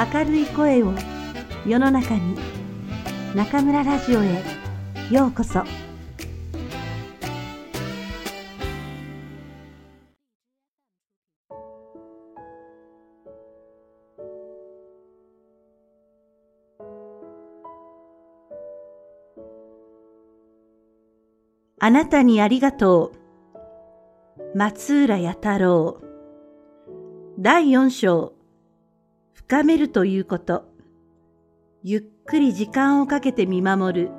明るい声を世の中に中村ラジオへようこそ。あなたにありがとう。松浦弥太郎。第四章。深めるということ。ゆっくり時間をかけて見守る。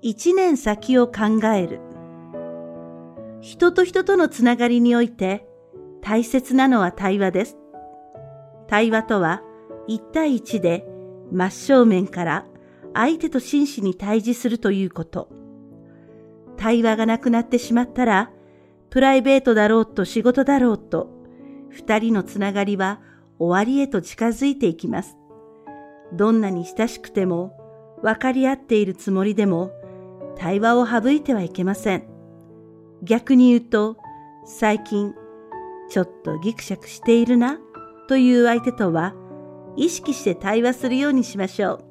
一年先を考える。人と人とのつながりにおいて大切なのは対話です。対話とは一対一で真正面から相手と真摯に対峙するということ。対話がなくなってしまったら、プライベートだろうと仕事だろうと、二人のつながりは終わりへと近づいていきます。どんなに親しくても、分かり合っているつもりでも、対話を省いてはいけません。逆に言うと、最近、ちょっとギクシャクしているな、という相手とは、意識して対話するようにしましょう。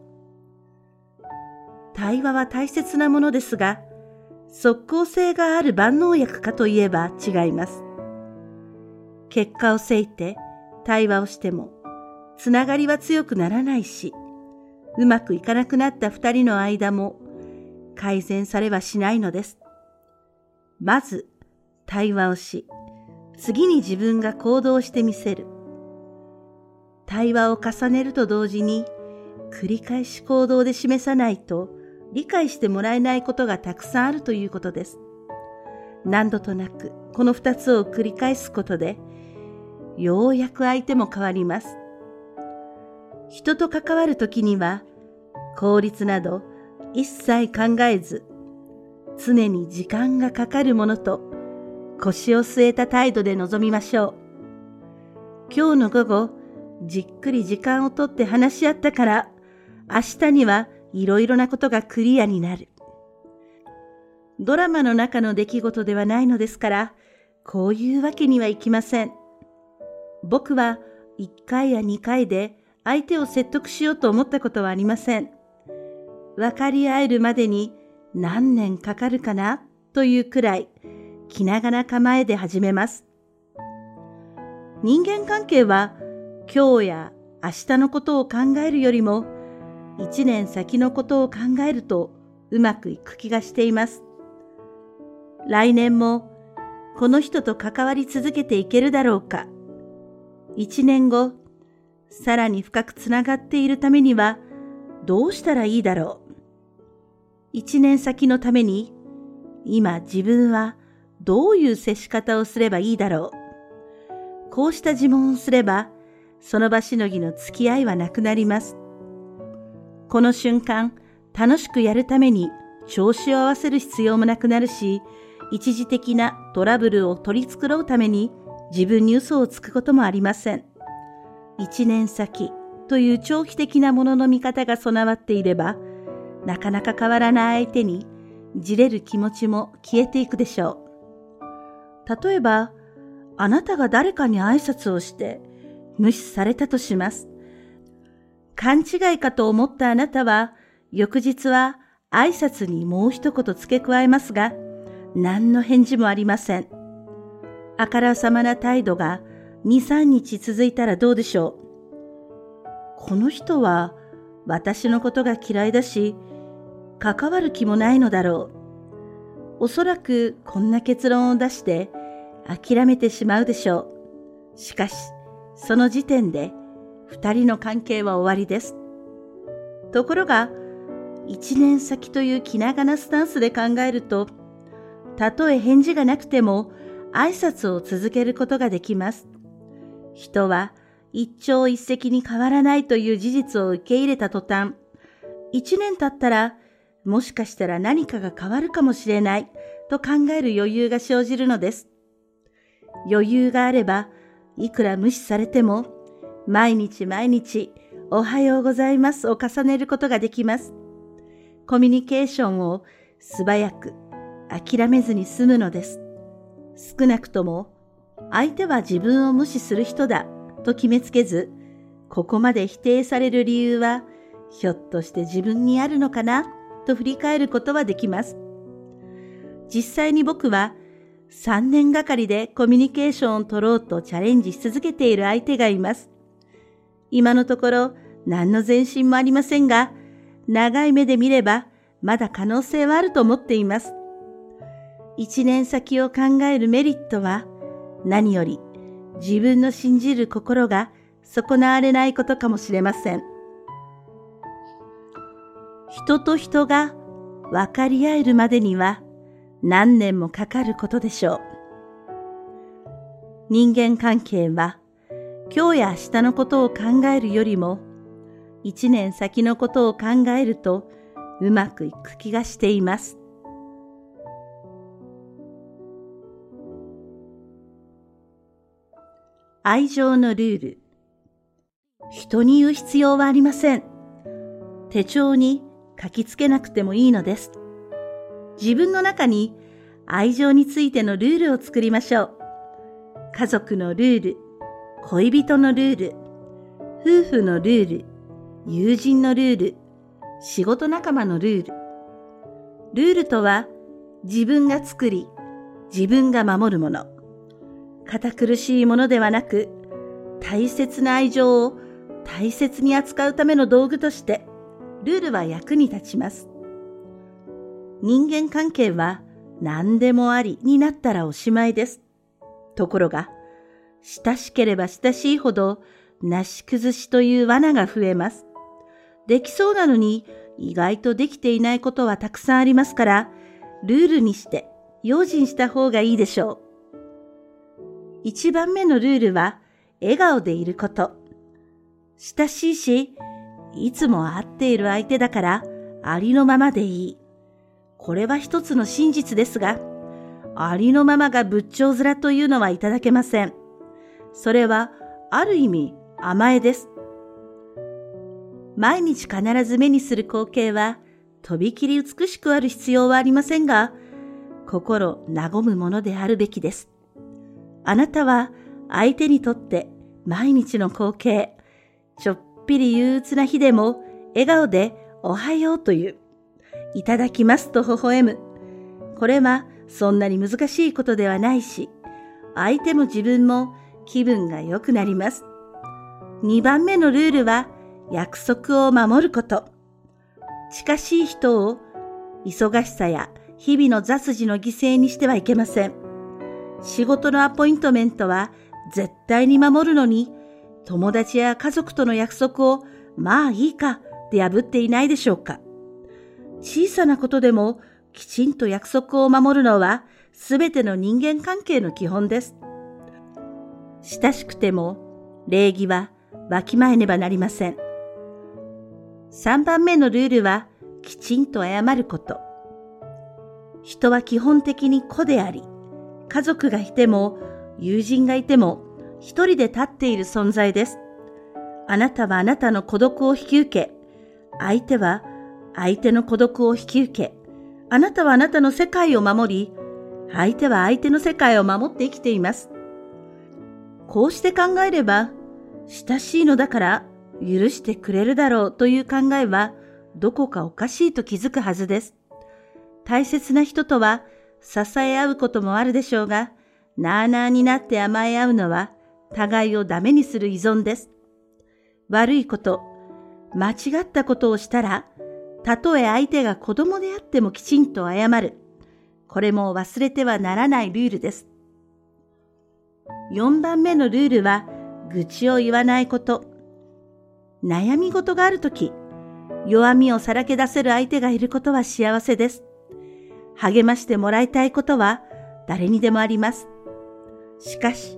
対話は大切なものですが、即効性がある万能薬かといえば違います。結果をせいて対話をしても、つながりは強くならないし、うまくいかなくなった二人の間も改善されはしないのです。まず、対話をし、次に自分が行動してみせる。対話を重ねると同時に、繰り返し行動で示さないと理解してもらえないことがたくさんあるということです。何度となくこの二つを繰り返すことで、ようやく相手も変わります。人と関わるときには、効率など一切考えず、常に時間がかかるものと腰を据えた態度で臨みましょう。今日の午後、じっくり時間をとって話し合ったから、明日にはいろいろなことがクリアになる。ドラマの中の出来事ではないのですから、こういうわけにはいきません。僕は1回や2回で相手を説得しようと思ったことはありません。分かり合えるまでに何年かかるかな？というくらい気長な構えで始めます。人間関係は今日や明日のことを考えるよりも一年先のことを考えるとうまくいく気がしています。来年もこの人と関わり続けていけるだろうか。一年後、さらに深くつながっているためにはどうしたらいいだろう。一年先のために今自分はどういう接し方をすればいいだろう。こうした自問をすれば、その場しのぎの付き合いはなくなります。この瞬間、楽しくやるために調子を合わせる必要もなくなるし、一時的なトラブルを取り繕うために自分に嘘をつくこともありません。一年先という長期的なものの見方が備わっていれば、なかなか変わらない相手にじれる気持ちも消えていくでしょう。例えば、あなたが誰かに挨拶をして無視されたとします。勘違いかと思ったあなたは、翌日は挨拶にもう一言付け加えますが、何の返事もありません。あからさまな態度が2、3日続いたらどうでしょう？この人は私のことが嫌いだし、関わる気もないのだろう。おそらくこんな結論を出して諦めてしまうでしょう。しかし、その時点で二人の関係は終わりです。ところが、一年先という気長なスタンスで考えると、たとえ返事がなくても挨拶を続けることができます。人は一朝一夕に変わらないという事実を受け入れた途端、一年経ったら、もしかしたら何かが変わるかもしれないと考える余裕が生じるのです。余裕があれば、いくら無視されても、毎日毎日、おはようございますを重ねることができます。コミュニケーションを素早く諦めずに済むのです。少なくとも相手は自分を無視する人だと決めつけずここまで否定される理由は、ひょっとして自分にあるのかなと振り返ることはできます。実際に僕は3年がかりでコミュニケーションを取ろうとチャレンジし続けている相手がいます。今のところ何の前進もありませんが、長い目で見ればまだ可能性はあると思っています。一年先を考えるメリットは何より自分の信じる心が損なわれないことかもしれません。人と人が分かり合えるまでには何年もかかることでしょう。人間関係は今日や明日のことを考えるよりも一年先のことを考えるとうまくいく気がしています。愛情のルール。人に言う必要はありません。手帳に書きつけなくてもいいのです。自分の中に愛情についてのルールを作りましょう。家族のルール、恋人のルール、夫婦のルール、友人のルール、仕事仲間のルール。ルールとは自分が作り、自分が守るもの。堅苦しいものではなく、大切な愛情を大切に扱うための道具として、ルールは役に立ちます。人間関係は何でもありになったらおしまいです。ところが、親しければ親しいほど、なし崩しという罠が増えます。できそうなのに、意外とできていないことはたくさんありますから、ルールにして用心した方がいいでしょう。一番目のルールは、笑顔でいること。親しいし、いつも会っている相手だから、ありのままでいい。これは一つの真実ですが、ありのままが仏頂面というのはいただけません。それは、ある意味、甘えです。毎日必ず目にする光景は、とびきり美しくある必要はありませんが、心和むものであるべきです。あなたは相手にとって毎日の光景、ちょっぴり憂鬱な日でも笑顔でおはようという、いただきますと微笑む。これはそんなに難しいことではないし、相手も自分も気分が良くなります。2番目のルールは約束を守ること。近しい人を忙しさや日々の雑事の犠牲にしてはいけません。仕事のアポイントメントは絶対に守るのに、友達や家族との約束をまあいいかで破っていないでしょうか。小さなことでもきちんと約束を守るのは全ての人間関係の基本です。親しくても礼儀はわきまえねばなりません。3番目のルールはきちんと謝ること。人は基本的に子であり、家族がいても、友人がいても、一人で立っている存在です。あなたはあなたの孤独を引き受け、相手は相手の孤独を引き受け、あなたはあなたの世界を守り、相手は相手の世界を守って生きています。こうして考えれば、親しいのだから許してくれるだろうという考えは、どこかおかしいと気づくはずです。大切な人とは支え合うこともあるでしょうが、なあなあになって甘え合うのは、互いをダメにする依存です。悪いこと、間違ったことをしたら、たとえ相手が子供であってもきちんと謝る。これも忘れてはならないルールです。4番目のルールは、愚痴を言わないこと。悩み事があるとき、弱みをさらけ出せる相手がいることは幸せです。励ましてもらいたいことは誰にでもあります。しかし、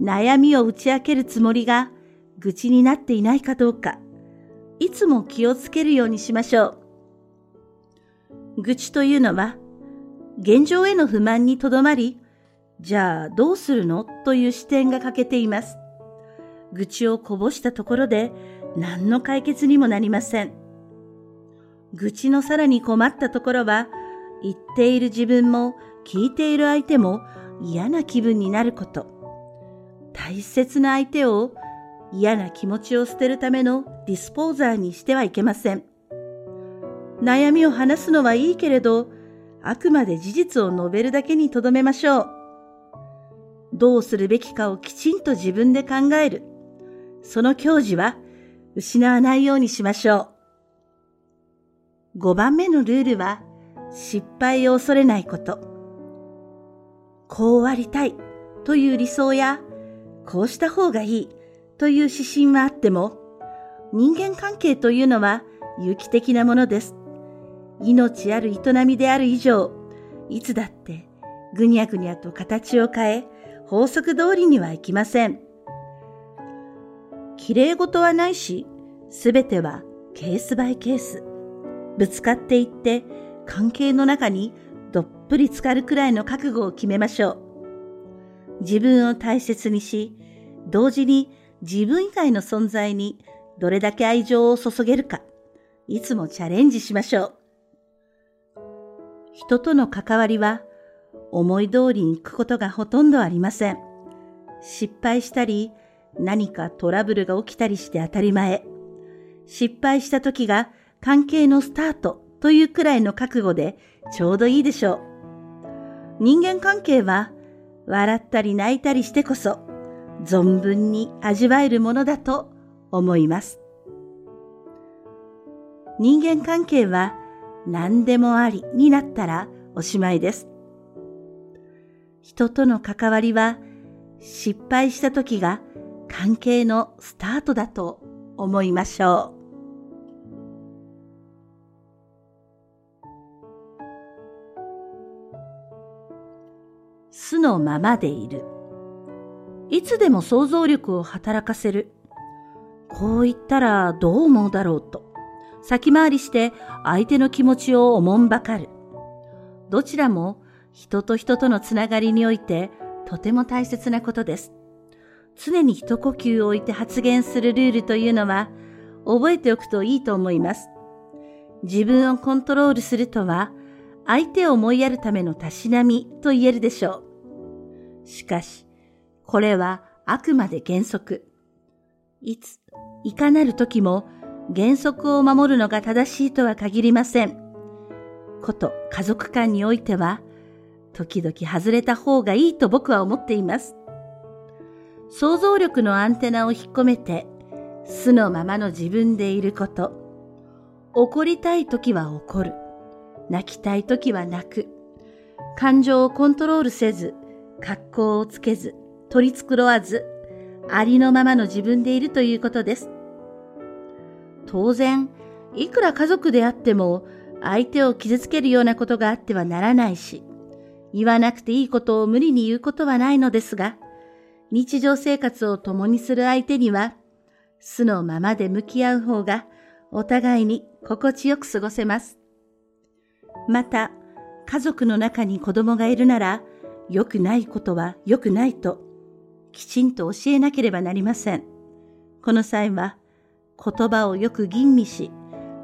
悩みを打ち明けるつもりが愚痴になっていないかどうか、いつも気をつけるようにしましょう。愚痴というのは、現状への不満にとどまり、じゃあどうするのという視点が欠けています。愚痴をこぼしたところで何の解決にもなりません。愚痴のさらに困ったところは、言っている自分も聞いている相手も嫌な気分になること。大切な相手を嫌な気持ちを捨てるためのディスポーザーにしてはいけません。悩みを話すのはいいけれど、あくまで事実を述べるだけにとどめましょう。どうするべきかをきちんと自分で考える。その教示は失わないようにしましょう。5番目のルールは失敗を恐れないこと。こうありたいという理想やこうした方がいいという指針はあっても人間関係というのは有機的なものです。命ある営みである以上、いつだってぐにゃぐにゃと形を変え、法則通りにはいきません。綺麗事はないし、すべてはケースバイケース。ぶつかっていって関係の中にどっぷり浸かるくらいの覚悟を決めましょう。自分を大切にし、同時に自分以外の存在にどれだけ愛情を注げるか、いつもチャレンジしましょう。人との関わりは思い通りに行くことがほとんどありません。失敗したり、何かトラブルが起きたりして当たり前。失敗した時が関係のスタートというくらいの覚悟でちょうどいいでしょう。人間関係は笑ったり泣いたりしてこそ存分に味わえるものだと思います。人間関係は何でもありになったらおしまいです。人との関わりは失敗した時が関係のスタートだと思いましょう。素のままでいる。いつでも想像力を働かせる。こう言ったらどう思うだろうと。先回りして相手の気持ちをおもんばかる。どちらも人と人とのつながりにおいてとても大切なことです。常に一呼吸を置いて発言するルールというのは覚えておくといいと思います。自分をコントロールするとは相手を思いやるためのたしなみと言えるでしょう。しかし、これはあくまで原則。いつ、いかなる時も原則を守るのが正しいとは限りません。こと家族間においては、時々外れた方がいいと僕は思っています。想像力のアンテナを引っ込めて、素のままの自分でいること。怒りたい時は怒る。泣きたい時は泣く。感情をコントロールせず、格好をつけず、取り繕わず、ありのままの自分でいるということです。当然、いくら家族であっても、相手を傷つけるようなことがあってはならないし、言わなくていいことを無理に言うことはないのですが、日常生活を共にする相手には、素のままで向き合う方が、お互いに心地よく過ごせます。また、家族の中に子供がいるなら、良くないことは良くないと、きちんと教えなければなりません。この際は、言葉をよく吟味し、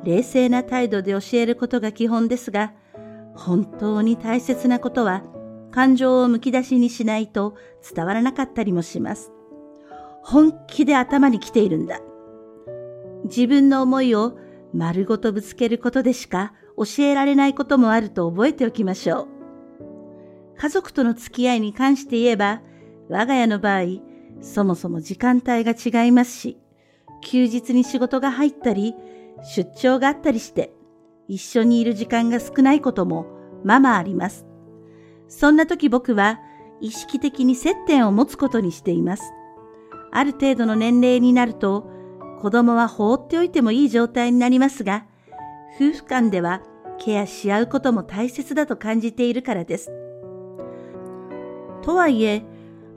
冷静な態度で教えることが基本ですが、本当に大切なことは、感情をむき出しにしないと伝わらなかったりもします。本気で頭に来ているんだ。自分の思いを丸ごとぶつけることでしか教えられないこともあると覚えておきましょう。家族との付き合いに関して言えば、我が家の場合、そもそも時間帯が違いますし、休日に仕事が入ったり、出張があったりして、一緒にいる時間が少ないこともままあります。そんな時僕は意識的に接点を持つことにしています。ある程度の年齢になると、子供は放っておいてもいい状態になりますが、夫婦間ではケアし合うことも大切だと感じているからです。とはいえ、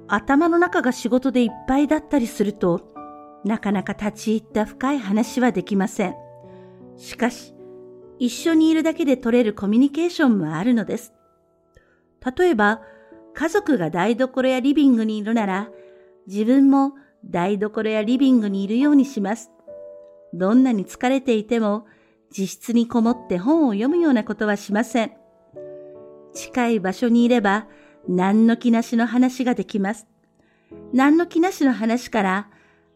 頭の中が仕事でいっぱいだったりすると、なかなか立ち入った深い話はできません。しかし、一緒にいるだけで取れるコミュニケーションもあるのです。例えば、家族が台所やリビングにいるなら、自分も台所やリビングにいるようにします。どんなに疲れていても、自室にこもって本を読むようなことはしません。近い場所にいれば、何の気なしの話ができます。何の気なしの話から、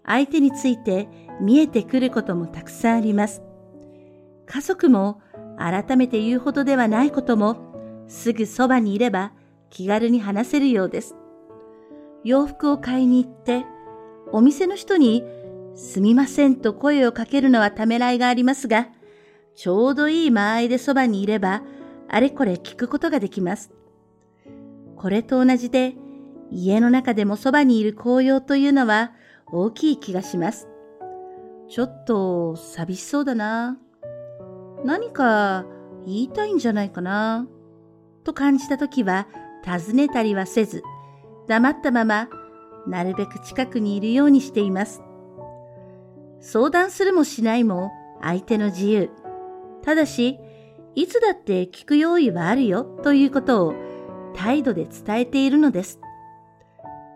相手について見えてくることもたくさんあります。家族も改めて言うほどではないこともすぐそばにいれば気軽に話せるようです。洋服を買いに行ってお店の人にすみませんと声をかけるのはためらいがありますが、ちょうどいい間合いでそばにいればあれこれ聞くことができます。これと同じで家の中でもそばにいる紅葉というのは大きい気がします。ちょっと寂しそうだな。何か言いたいんじゃないかな。と感じたときは尋ねたりはせず、黙ったままなるべく近くにいるようにしています。相談するもしないも相手の自由。ただし、いつだって聞く用意はあるよということを態度で伝えているのです。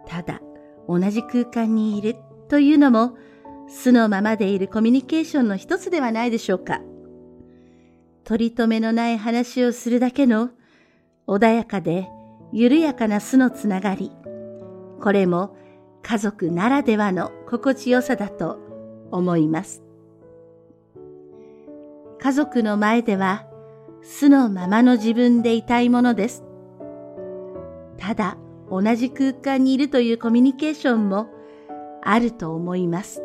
ただ、同じ空間にいるというのも素のままでいるコミュニケーションの一つではないでしょうか。取り留めのない話をするだけの穏やかで緩やかな素のつながり。これも家族ならではの心地よさだと思います。家族の前では素のままの自分でいたいものです。ただ同じ空間にいるというコミュニケーションもあると思います。